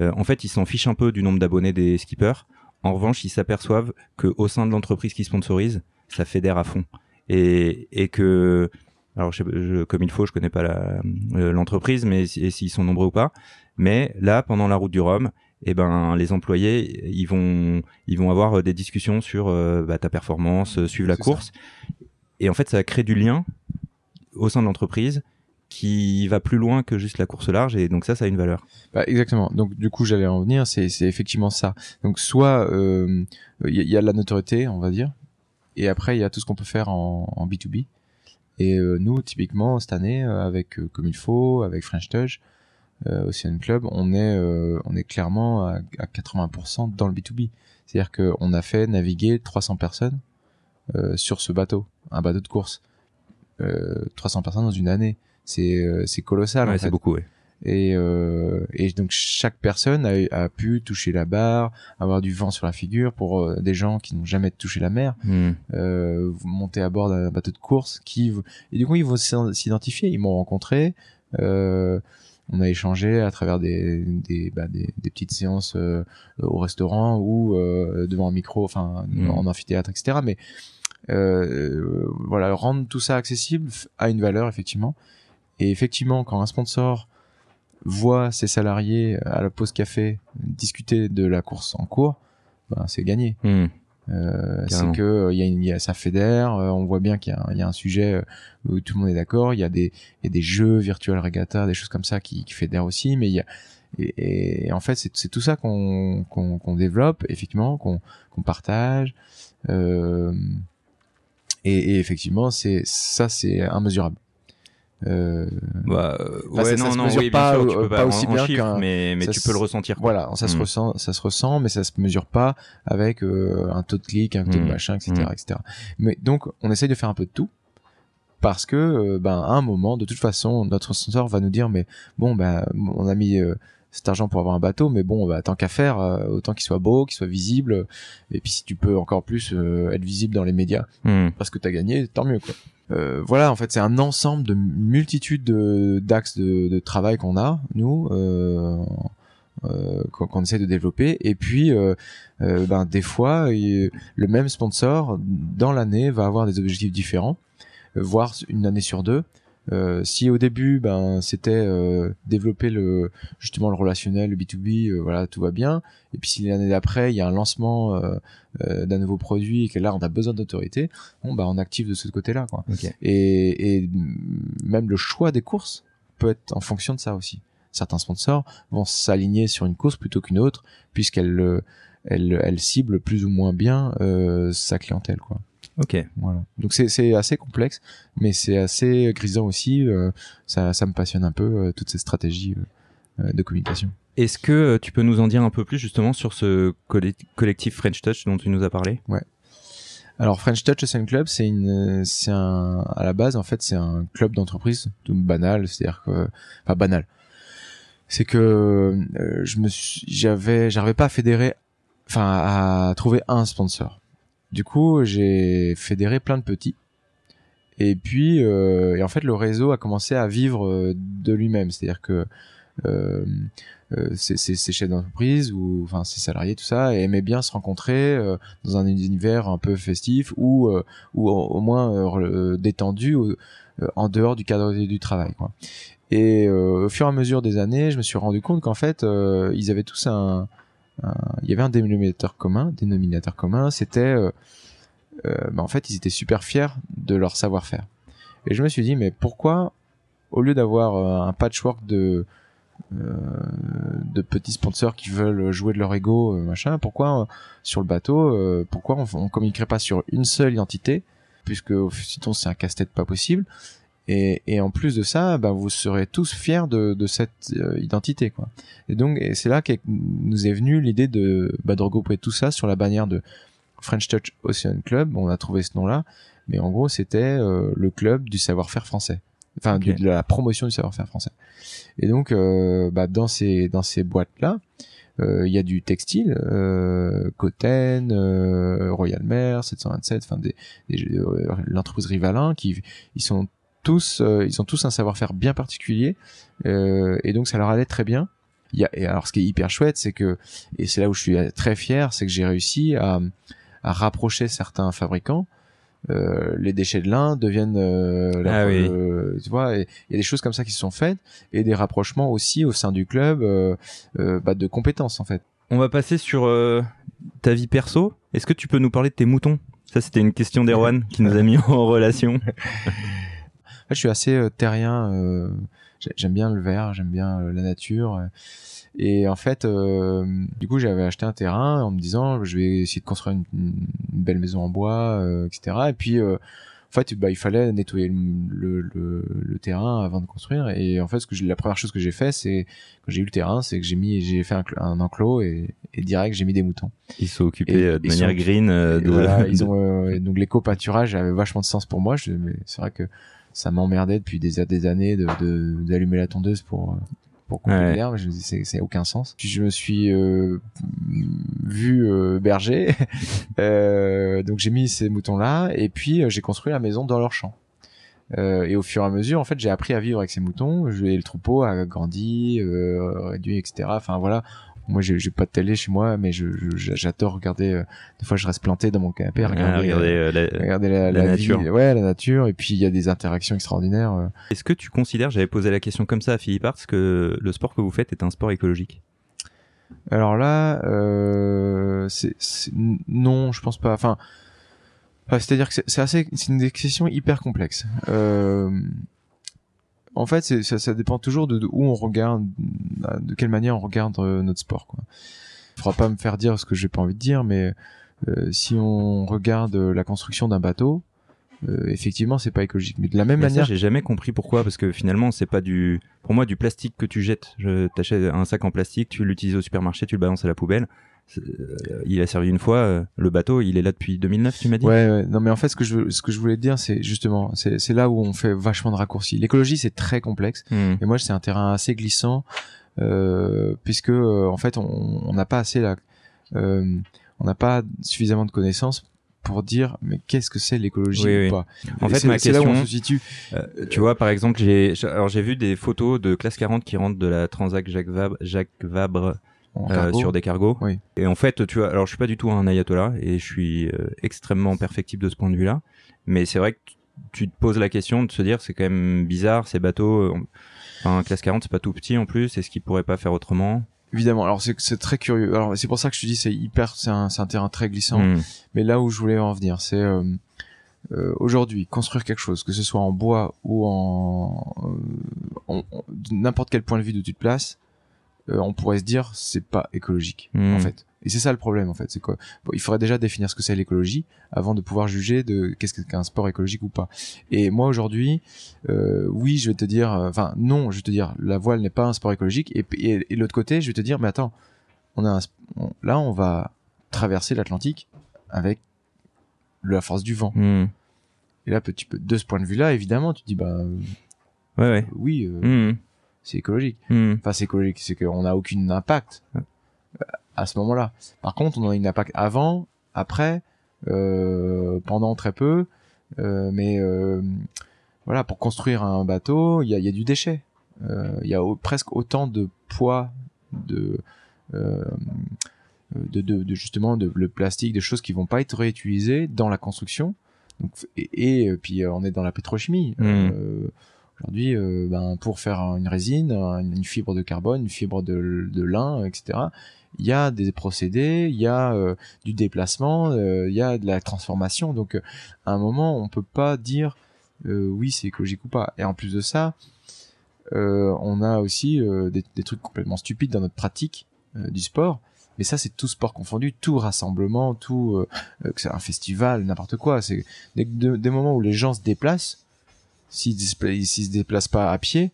en fait, il s'en fiche un peu du nombre d'abonnés des skippers. En revanche, ils s'aperçoivent que au sein de l'entreprise qui sponsorise, ça fédère à fond et, et que alors comme il faut, je connais pas l'entreprise, mais s'ils sont nombreux ou pas. Mais là, pendant la route du Rhum, eh ben les employés ils vont ils vont avoir euh, des discussions sur euh, bah, ta performance, euh, suivre la course. Et en fait, ça crée du lien au sein de l'entreprise qui va plus loin que juste la course large et donc ça ça a une valeur. Bah, exactement. Donc du coup j'allais en venir, c'est effectivement ça. Donc soit il y, a la notoriété, on va dire, et après il y a tout ce qu'on peut faire en, en B2B. Et nous typiquement cette année avec comme il faut, avec French Touch, Ocean Club, on est, euh, on est clairement à, 80% dans le B2B. C'est-à-dire qu'on a fait naviguer 300 personnes euh, sur ce bateau, un bateau de course. 300 personnes dans une année, c'est colossal. Ouais, c'est beaucoup. Et, et donc chaque personne a, a, pu toucher la barre, avoir du vent sur la figure pour des gens qui n'ont jamais touché la mer, hmm. euh, monter à bord d'un bateau de course, qui et du coup ils vont s'identifier, ils m'ont rencontré. On a échangé à travers des des, bah, des, des, petites séances euh, au restaurant ou euh, devant un micro, enfin mmh. en amphithéâtre, etc. Mais euh, voilà, rendre tout ça accessible a une valeur effectivement. Et effectivement, quand un sponsor voit ses salariés à la pause café discuter de la course en cours, ben, c'est gagné. Mmh. Euh, c'est que il y, a une, y a ça fédère, euh, on voit bien qu'il y, y, a un sujet euh, où tout le monde est d'accord. Il y a des y a des jeux virtuels regatta, des choses comme ça qui, qui fédèrent aussi, mais il y a et, et en fait c'est tout ça qu'on développe effectivement, qu'on qu'on partage. Euh, et, et, effectivement c'est ça c'est immesurable. Euh... Bah, ouais, non, non, oui, pas, sûr, tu peux pas, aussi bien chiffre, mais, mais tu peux le ressentir. Voilà, ça se hmm. ressent, ça se ressent, mais ça se mesure pas avec euh, un taux de clic, un taux de hmm. machin, etc., hmm. etc. Mais donc, on essaye de faire un peu de tout parce que, euh, ben, à un moment, de toute façon, notre sponsor va nous dire, mais bon, ben, on a mis euh, cet argent pour avoir un bateau, mais bon, bah, tant qu'à faire, autant qu'il soit beau, qu'il soit visible, et puis si tu peux encore plus être visible dans les médias, parce que t'as gagné, tant mieux, quoi. Euh, voilà, en fait, c'est un ensemble de multitudes d'axes de, travail qu'on a, nous, euh, euh, qu'on essaie de développer. Et puis, euh, ben, des fois, le même sponsor, dans l'année, va avoir des objectifs différents, voire une année sur deux. Euh, si au début ben c'était euh, développer le justement le relationnel le B2B euh, voilà tout va bien. Et puis si l'année d'après il y a un lancement d'un nouveau produit et que là on a besoin d'autorité bon bah on active de ce côté là quoi et, et même le choix des courses peut être en fonction de ça aussi. Certains sponsors vont s'aligner sur une course plutôt qu'une autre puisqu'elle elle, elle cible plus ou moins bien sa clientèle quoi Ok. Voilà. Donc c'est assez complexe, mais c'est assez grisant aussi. Euh, ça, ça me passionne un peu euh, toutes ces stratégies euh, de communication. Est-ce que tu peux nous en dire un peu plus justement sur ce collectif French Touch dont tu nous as parlé? Ouais. Alors French Touch Ocean Club, c'est une, c'est un, à la base en fait c'est un club d'entreprise tout banal, c'est-à-dire que, pas banal. C'est que je me, j'avais, j'arrivais pas à fédérer, enfin à trouver un sponsor. Du coup, j'ai fédéré plein de petits. Et puis, euh, en fait, le réseau a commencé à vivre euh, de lui-même. C'est-à-dire que euh, euh, chefs d'entreprise ou enfin ces salariés, tout ça, aimaient bien se rencontrer dans un univers un peu festif ou au, moins détendu en dehors du cadre du travail. Et au fur et à mesure des années, je me suis rendu compte qu'en fait, ils avaient tous un il y avait un dénominateur commun, dénominateur commun, c'était euh, euh, bah, en fait ils étaient super fiers de leur savoir-faire. Et je me suis dit mais pourquoi au lieu d'avoir euh, un patchwork de de petits sponsors qui veulent jouer de leur ego machin, pourquoi sur le bateau, pourquoi on, on communiquerait pas sur une seule identité puisque sinon c'est un casse-tête pas possible et, et, en plus de ça, bah, vous serez tous fiers de, de cette euh, identité, quoi. Et donc, c'est là que nous est venue l'idée de, bah, de regrouper tout ça sur la bannière de French Touch Ocean Club. On a trouvé ce nom-là, mais en gros, c'était euh, le club du savoir-faire français. enfin de la promotion du savoir-faire français. Et donc, euh, bah, dans ces dans ces boîtes là, il y a du textile, euh, Cotten, euh, Royal Mer, 727, enfin des, des euh, l'entreprise Rivalin qui ils sont tous euh, ils ont tous un savoir-faire bien particulier euh, et donc ça leur allait très bien. Il y a, et alors ce qui est hyper chouette, c'est que et c'est là où je suis très fier, c'est que j'ai réussi à, à rapprocher certains fabricants. Euh, les déchets de lin deviennent euh, Ah oui. euh, tu vois il y a des choses comme ça qui se sont faites et des rapprochements aussi au sein du club bah, de compétences en fait On va passer sur ta vie perso. Est-ce que tu peux nous parler de tes moutons? Ça, c'était une question d'Erwan qui nous a mis en relation. Je suis assez euh, terrien. euh, j'ai- j'aime bien le vert, j'aime bien euh, la nature. et en fait, euh, du coup, j'avais acheté un terrain en me disant, je vais essayer de construire une, une belle maison en bois, euh, etc. Et puis, euh, en fait, bah, il fallait nettoyer le, le, le- le terrain avant de construire. Et en fait, ce que la première chose que j'ai fait, c'est quand j'ai eu le terrain, c'est que j'ai mis, j'ai fait un, cl- un enclos et, et direct, j'ai mis des moutons. Ils sont occupés Et- de manière sont- green. Et de... voilà, ils ont donc l'éco-pâturage avait vachement de sens pour moi. Je, mais c'est vrai que ça m'emmerdait depuis des, des années de d'allumer la tondeuse pour euh, pour couper Ouais. l'herbe. Je me dis c'est aucun sens. Puis je me suis euh, vu euh, berger, euh, donc j'ai mis ces moutons là et puis euh, j'ai construit la maison dans leur champ. Euh, et au fur et à mesure, en fait, j'ai appris à vivre avec ces moutons. Je, et le troupeau a grandi, euh, réduit, etc. Enfin voilà. Moi, j'ai pas de télé chez moi, mais je j'adore regarder. euh, des fois, je reste planté dans mon canapé, à Ah, regarder, la- regarder la, la la nature. vie. Ouais, la nature. Et puis il y a des interactions extraordinaires. Est-ce que tu considères, j'avais posé la question comme ça à Philippe Arts, que le sport que vous faites est un sport écologique? Alors là, euh, c'est non, je pense pas. Enfin, c'est-à-dire que c'est c'est assez, c'est une question hyper complexe. Euh, en fait, c'est- ça, ça dépend toujours de, de où on regarde, de quelle manière on regarde euh, notre sport. Quoi. Faudra pas me faire dire ce que j'ai pas envie de dire, mais euh, si on regarde euh, la construction d'un bateau, euh, effectivement, c'est pas écologique. Mais de la même Mais manière, j'ai jamais compris pourquoi, parce que finalement, c'est pas du, pour moi, du plastique que tu jettes. Je t'achètes un sac en plastique, tu l'utilises au supermarché, tu le balances à la poubelle. Euh, Il a servi une fois. euh, Le bateau, il est là depuis 2009, tu m'as dit? Ouais, ouais, non mais en fait ce que je ce que je voulais te dire c'est justement c'est c'est là où on fait vachement de raccourcis. L'écologie c'est très complexe Hmm. et moi c'est un terrain assez glissant euh, puisque en fait on n'a pas assez la euh, on n'a pas suffisamment de connaissances pour dire mais qu'est-ce que c'est l'écologie Oui, ou oui. pas? En fait, c'est- ma c'est là où on question- se situe. Euh, tu vois, par exemple, j'ai, alors j'ai vu des photos de classe 40 qui rentrent de la Transac Jacques Vabre, Jacques Vabre euh, sur des cargos. Oui. Et en fait, tu vois, alors je suis pas du tout un ayatollah et je suis euh, extrêmement perfectible de ce point de vue-là. Mais c'est vrai que tu- te poses la question de se dire, c'est quand même bizarre, ces bateaux. euh, Enfin, classe 40, c'est pas tout petit en plus. Est-ce qu'ils pourraient pas faire autrement? Évidemment, alors c'est c'est très curieux. Alors c'est pour ça que je te dis c'est hyper c'est un c'est un terrain très glissant. Hmm. Mais là où je voulais en venir, c'est euh, euh, aujourd'hui construire quelque chose, que ce soit en bois ou en, euh, en- n'importe quel point de vue de tu te places, euh, on pourrait se dire c'est pas écologique Hmm. en fait. Et c'est ça le problème en fait, c'est quoi bon, Il faudrait déjà définir ce que c'est l'écologie avant de pouvoir juger de qu'est-ce qu'un sport écologique ou pas. Et moi aujourd'hui, euh, oui, je vais te dire, euh, enfin non, je vais te dire, la voile n'est pas un sport écologique. Et, et, et l'autre côté, je vais te dire, mais attends, on a un, on- là on va traverser l'Atlantique avec la force du vent. Hmm. Et là, petit peu de ce point de vue-là, évidemment, tu te dis bah Ouais, ouais. oui, euh, Hmm. C'est écologique. Hmm. Enfin, c'est écologique, c'est qu'on n'a aucun impact à ce moment-là. Par contre, on a un impact avant, après, euh, pendant très peu. Euh, mais euh, voilà, pour construire un bateau, il y a, y a du déchet. Il y a au- presque autant de poids de de, de, de justement de le plastique, des choses qui vont pas être réutilisées dans la construction. Donc, et, et, puis on est dans la pétrochimie. Mm. Aujourd'hui, euh, ben, pour faire une résine, une fibre de carbone, une fibre de, lin, etc., il y a des procédés, il y a euh, du déplacement, euh, il y a de la transformation. Donc, à un moment, on peut pas dire oui, c'est écologique ou pas. Et en plus de ça, on a aussi des, trucs complètement stupides dans notre pratique du sport. Mais ça, c'est tout sport confondu, tout rassemblement, tout euh, un festival, n'importe quoi. C'est des, de- des moments où les gens se déplacent. S'ils s'ils se déplacent pas à pied,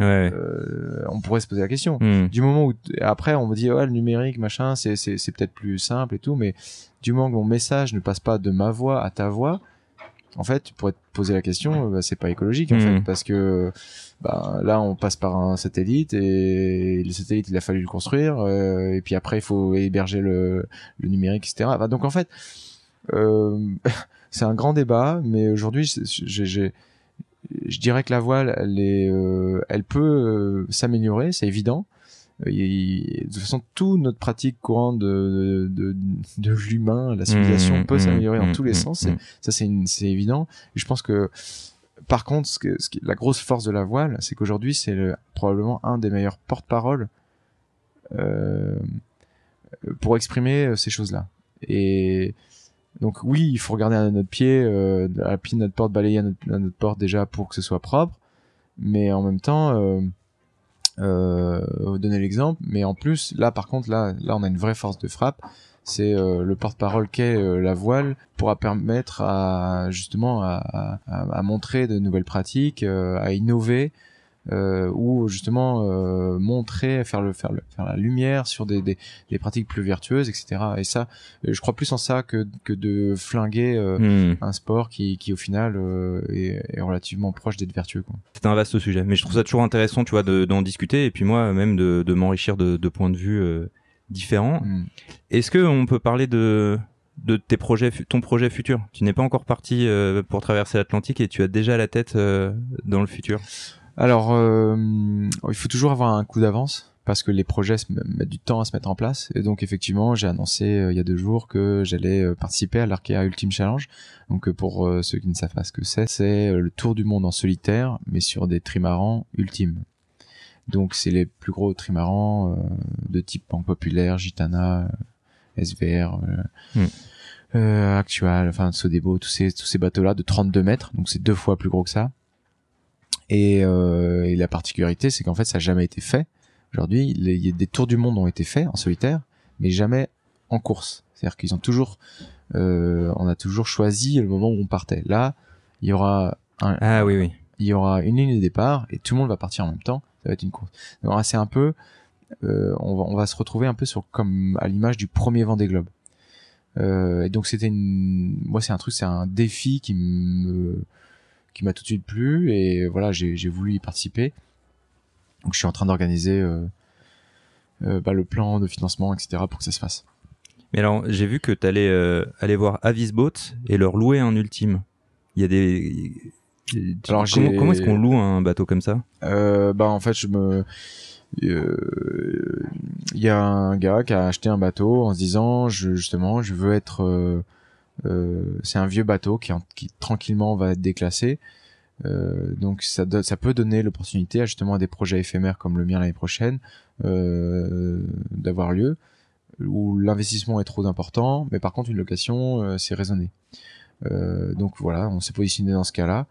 Ouais. euh, on pourrait se poser la question. Hmm. Du moment où après on me dit ouais le numérique machin c'est c'est peut-être plus simple et tout, mais du moment que mon message ne passe pas de ma voix à ta voix, en fait, tu pourrais te poser la question, bah, c'est pas écologique en fait, Mhm. parce que bah, là, on passe par un satellite et le satellite, il a fallu le construire, euh, et puis après, il faut héberger le, le numérique, etc. Donc en fait, euh, c'est un grand débat, mais aujourd'hui, j'ai- je dirais que la voile, elle, est, euh, elle peut euh, s'améliorer, c'est évident. Euh, de toute façon, toute notre pratique courante de, de, de, de l'humain, la civilisation Mmh, peut mmh, s'améliorer dans mmh, tous les mmh, sens. mmh. Ça, c'est évident. Et je pense que, par contre, ce que, ce qui, la grosse force de la voile, c'est qu'aujourd'hui, c'est le- probablement un des meilleurs porte-parole euh, pour exprimer ces choses-là. Et donc, oui, il faut regarder à notre pied, euh, à pied de notre porte, balayer à notre, porte déjà pour que ce soit propre. Mais en même temps, euh, euh, donner l'exemple. Mais en plus, là, par contre, là, là, on a une vraie force de frappe. C'est euh, le porte-parole qu'est euh, la voile pourra permettre à justement à montrer de nouvelles pratiques, euh, à innover, euh, ou justement euh, montrer, faire le faire le faire la lumière sur des, des, des pratiques plus vertueuses, etc. Et ça, euh, je crois plus en ça que que de flinguer euh, Hmm. un sport qui qui au final est, est relativement proche d'être vertueux. C'est un vaste sujet, mais je trouve ça toujours intéressant, tu vois, de- d'en discuter et puis moi même de, de m'enrichir de, de points de vue différents. Mm. Est-ce que on peut parler de de tes projets, ton projet futur? Tu n'es pas encore parti euh, pour traverser l'Atlantique et tu as déjà la tête euh, dans le futur? Alors, euh, il faut toujours avoir un coup d'avance parce que les projets mettent du temps à se mettre en place. Et donc, effectivement, j'ai annoncé euh, il y a deux jours que j'allais euh, participer à l'Arkea Ultimate Challenge. Donc, euh, pour euh, ceux qui ne savent pas ce que c'est, c'est euh, le tour du monde en solitaire, mais sur des trimarans ultimes. Donc, c'est les plus gros trimarans euh, de type Banque Populaire, Gitana, SVR, euh, Actual, enfin Sodebo, tous ces tous ces bateaux-là de 32 mètres. Donc, c'est deux fois plus gros que ça. Et, euh, et la particularité, c'est qu'en fait, ça n'a jamais été fait. Aujourd'hui, les- il y a des tours du monde ont été faits en solitaire, mais jamais en course. C'est-à-dire qu'ils ont toujours, euh, on a toujours choisi le moment où on partait. Là, il y aura un, Ah oui oui. il y aura une ligne de départ et tout le monde va partir en même temps. Ça va être une course. Donc là, c'est un peu, euh, on, va, on va se retrouver un peu sur comme à l'image du premier Vendée Globe. Euh, et donc c'était une, moi c'est un truc, c'est un défi qui me, qui m'a tout de suite plu et voilà, j'ai voulu y participer. Donc je suis en train d'organiser euh, euh, bah, le plan de financement, etc. pour que ça se fasse. Mais alors j'ai vu que tu allais euh, aller voir Avis Boat et leur louer un ultime. Il y a des Alors, comment, comment est-ce qu'on loue un bateau comme ça? Euh, bah en fait je me euh, il y a un gars qui a acheté un bateau en se disant je, justement je veux être euh, euh, c'est un vieux bateau qui, en- qui tranquillement va être déclassé. Euh, donc ça, peut donner l'opportunité justement à des projets éphémères comme le mien l'année prochaine euh, d'avoir lieu où l'investissement est trop important mais par contre une location euh, c'est raisonné. Euh, donc voilà on s'est positionné dans ce cas-là.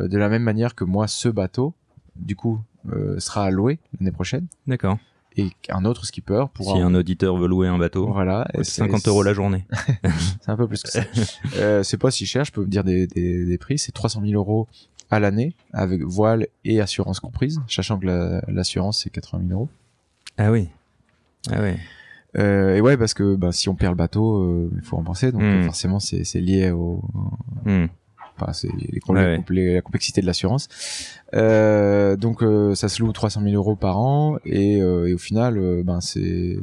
Euh, de la même manière que moi ce bateau du coup euh, sera loué l'année prochaine. D'accord. Et un autre skipper pourra Si un auditeur veut louer un bateau, voilà coûte et c'est- 50 euros la journée. c'est un peu plus que ça euh, c'est pas si cher je peux vous dire des, des, des prix c'est 300 000 euros à l'année avec voile et assurance comprise sachant que la- l'assurance c'est 80 000 euros Ah oui. Ah oui. euh, et ouais parce que bah, si on perd le bateau euh, il faut rembourser donc Mm. euh, forcément c'est c'est lié au Hmm. C'est les problèmes, Ouais, ouais. compl- la complexité de l'assurance. Euh, donc euh, ça se loue 300 000 euros par an et, euh, et au final ben c'est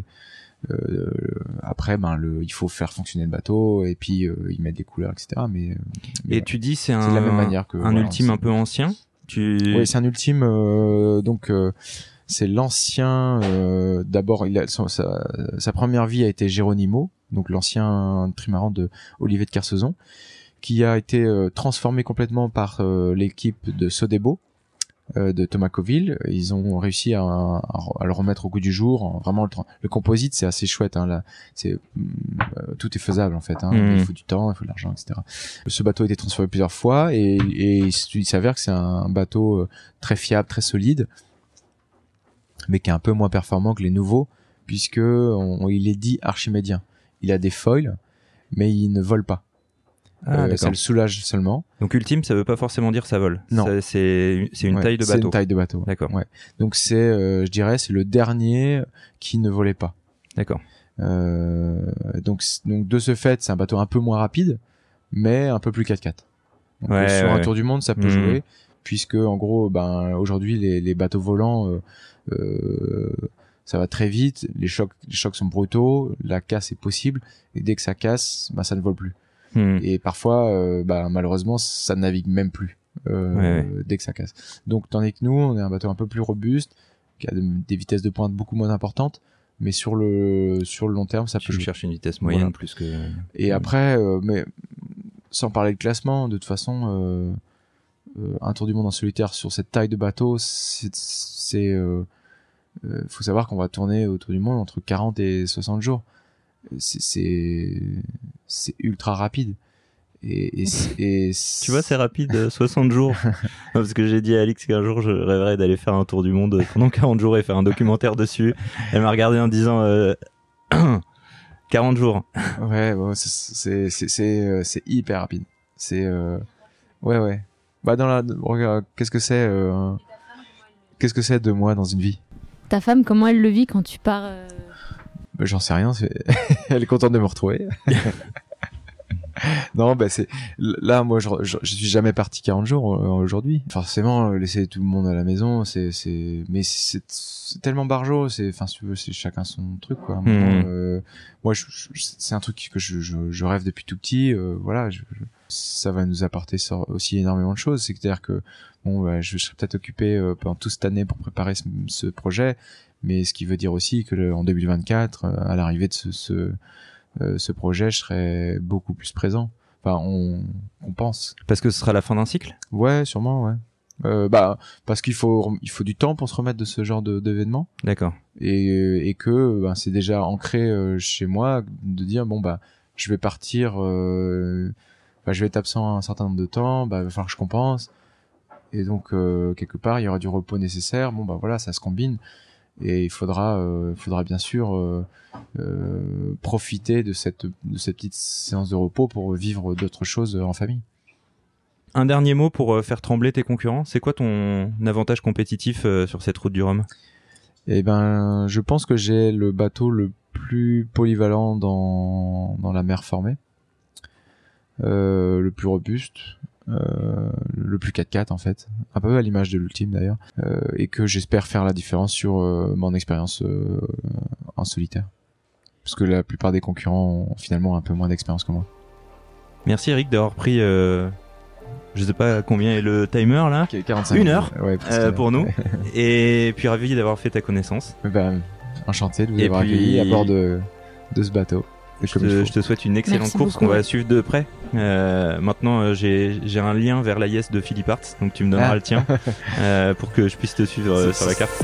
après ben le il faut faire fonctionner le bateau et puis y mettre des couleurs etc. Mais, mais Et tu dis c'est un de la même manière que un voilà, ultime un peu ancien. Tu oui, c'est un ultime. donc, c'est l'ancien. euh, D'abord, il a sa, sa première vie a été Géronimo, donc l'ancien trimaran de Olivier de Kersauzon, qui a été euh, transformé complètement par euh, l'équipe de Sodebo. euh, de Thomas Coville, ils ont réussi à, à, à le remettre au goût du jour. en- Vraiment, le, composite, c'est assez chouette. Hein, là, c'est euh, tout est faisable en fait. Hein, Mhm. Il faut du temps, il faut de l'argent, etc. Ce bateau a été transformé plusieurs fois et, et il s'avère que c'est un bateau très fiable, très solide, mais qui est un peu moins performant que les nouveaux, puisque on- il est dit archimédien. Il a des foils, mais il ne vole pas. Ah, Euh, ça le soulage seulement. Donc ultime, ça veut pas forcément dire ça vole. Non. Ça, C'est c'est une Ouais, taille de C'est bateau. une taille de bateau. D'accord. Ouais. Donc c'est, euh, je dirais, c'est le dernier qui ne volait pas. D'accord. Euh, donc, donc de ce fait, c'est un bateau un peu moins rapide, mais un peu plus 4x4. sur un tour du monde, ça peut mhm. jouer, puisque en gros, ben aujourd'hui les, les, bateaux volants, euh, ça va très vite, les chocs, les chocs sont brutaux, la casse est possible, et dès que ça casse, ben ça ne vole plus. Mhm. Et parfois, ben, malheureusement, ça navigue même plus. dès que ça casse. Donc tandis que nous, on est un bateau un peu plus robuste, qui a des vitesses de pointe beaucoup moins importantes, mais sur le sur le long terme, ça peut. Je cherche une vitesse moyenne plus que. Et après, euh, mais sans parler de classement, de toute façon, euh, euh, un tour du monde en solitaire sur cette taille de bateau, c'est, c'est faut savoir qu'on va tourner autour du monde entre 40 et 60 jours. C'est c'est, ultra rapide. Et, et, tu vois, c'est rapide, 60 euh, jours. Parce que j'ai dit à Alix qu'un jour, je rêverais d'aller faire un tour du monde pendant 40 jours et faire un documentaire dessus. Elle m'a regardé en disant euh, 40 jours. Ouais, c'est c'est euh, c'est hyper rapide. C'est euh... ouais ouais. Bah dans la regarde, qu'est-ce que c'est euh... qu'est-ce que c'est de moi dans une vie? Ta femme, comment elle le vit quand tu pars J'en sais rien. elle est contente de me retrouver. non, bah c'est là moi je, je, suis jamais parti 40 jours euh, aujourd'hui. Forcément euh, laisser tout le monde à la maison, c'est c'est mais c'est tellement barjot, c'est enfin si tu veux c'est chacun son truc quoi. Mmh. Euh, moi c'est un truc que je, je, rêve depuis tout petit voilà, ça va nous apporter aussi énormément de choses, c'est-à-dire que bon bah, je serai peut-être occupé pendant toute cette année pour préparer ce, projet, mais ce qui veut dire aussi que en 2024 à l'arrivée de ce, ce euh, ce projet, je serais beaucoup plus présent. Enfin, on, on pense. Parce que ce sera la fin d'un cycle? Ouais, sûrement, ouais. Euh, bah parce qu'il faut il faut du temps pour se remettre de ce genre d'événement. D'accord. Et, et que ben, c'est déjà ancré euh, chez moi de dire bon bah je vais partir, euh, bah, je vais être absent un certain nombre de temps, bah il va falloir que je compense. Et donc euh, quelque part il y aura du repos nécessaire. Bon bah voilà ça se combine et il faudra, euh, faudra bien sûr euh, euh, profiter de cette, de cette petite séance de repos pour vivre d'autres choses en famille. Un dernier mot pour faire trembler tes concurrents. C'est quoi ton avantage compétitif sur cette route du Rhum? Eh ben, je pense que j'ai le bateau le plus polyvalent dans, dans la mer formée, le plus robuste, le plus 4x4 en fait, un peu à l'image de l'ultime d'ailleurs, euh, et que j'espère faire la différence sur euh, mon expérience en solitaire. Parce que la plupart des concurrents ont finalement un peu moins d'expérience que moi. Merci Eric d'avoir pris je sais pas combien est le timer là. 45 Une heure pour nous. et puis ravi d'avoir fait ta connaissance. Ben, enchanté de vous avoir accueilli à bord de, de ce bateau. Je te, souhaite une excellente course qu'on va suivre de près. Euh, maintenant, euh, j'ai un lien vers la Yes de Philippe Arts, donc tu me donneras ah. le tien euh, pour que je puisse te suivre sur la carte.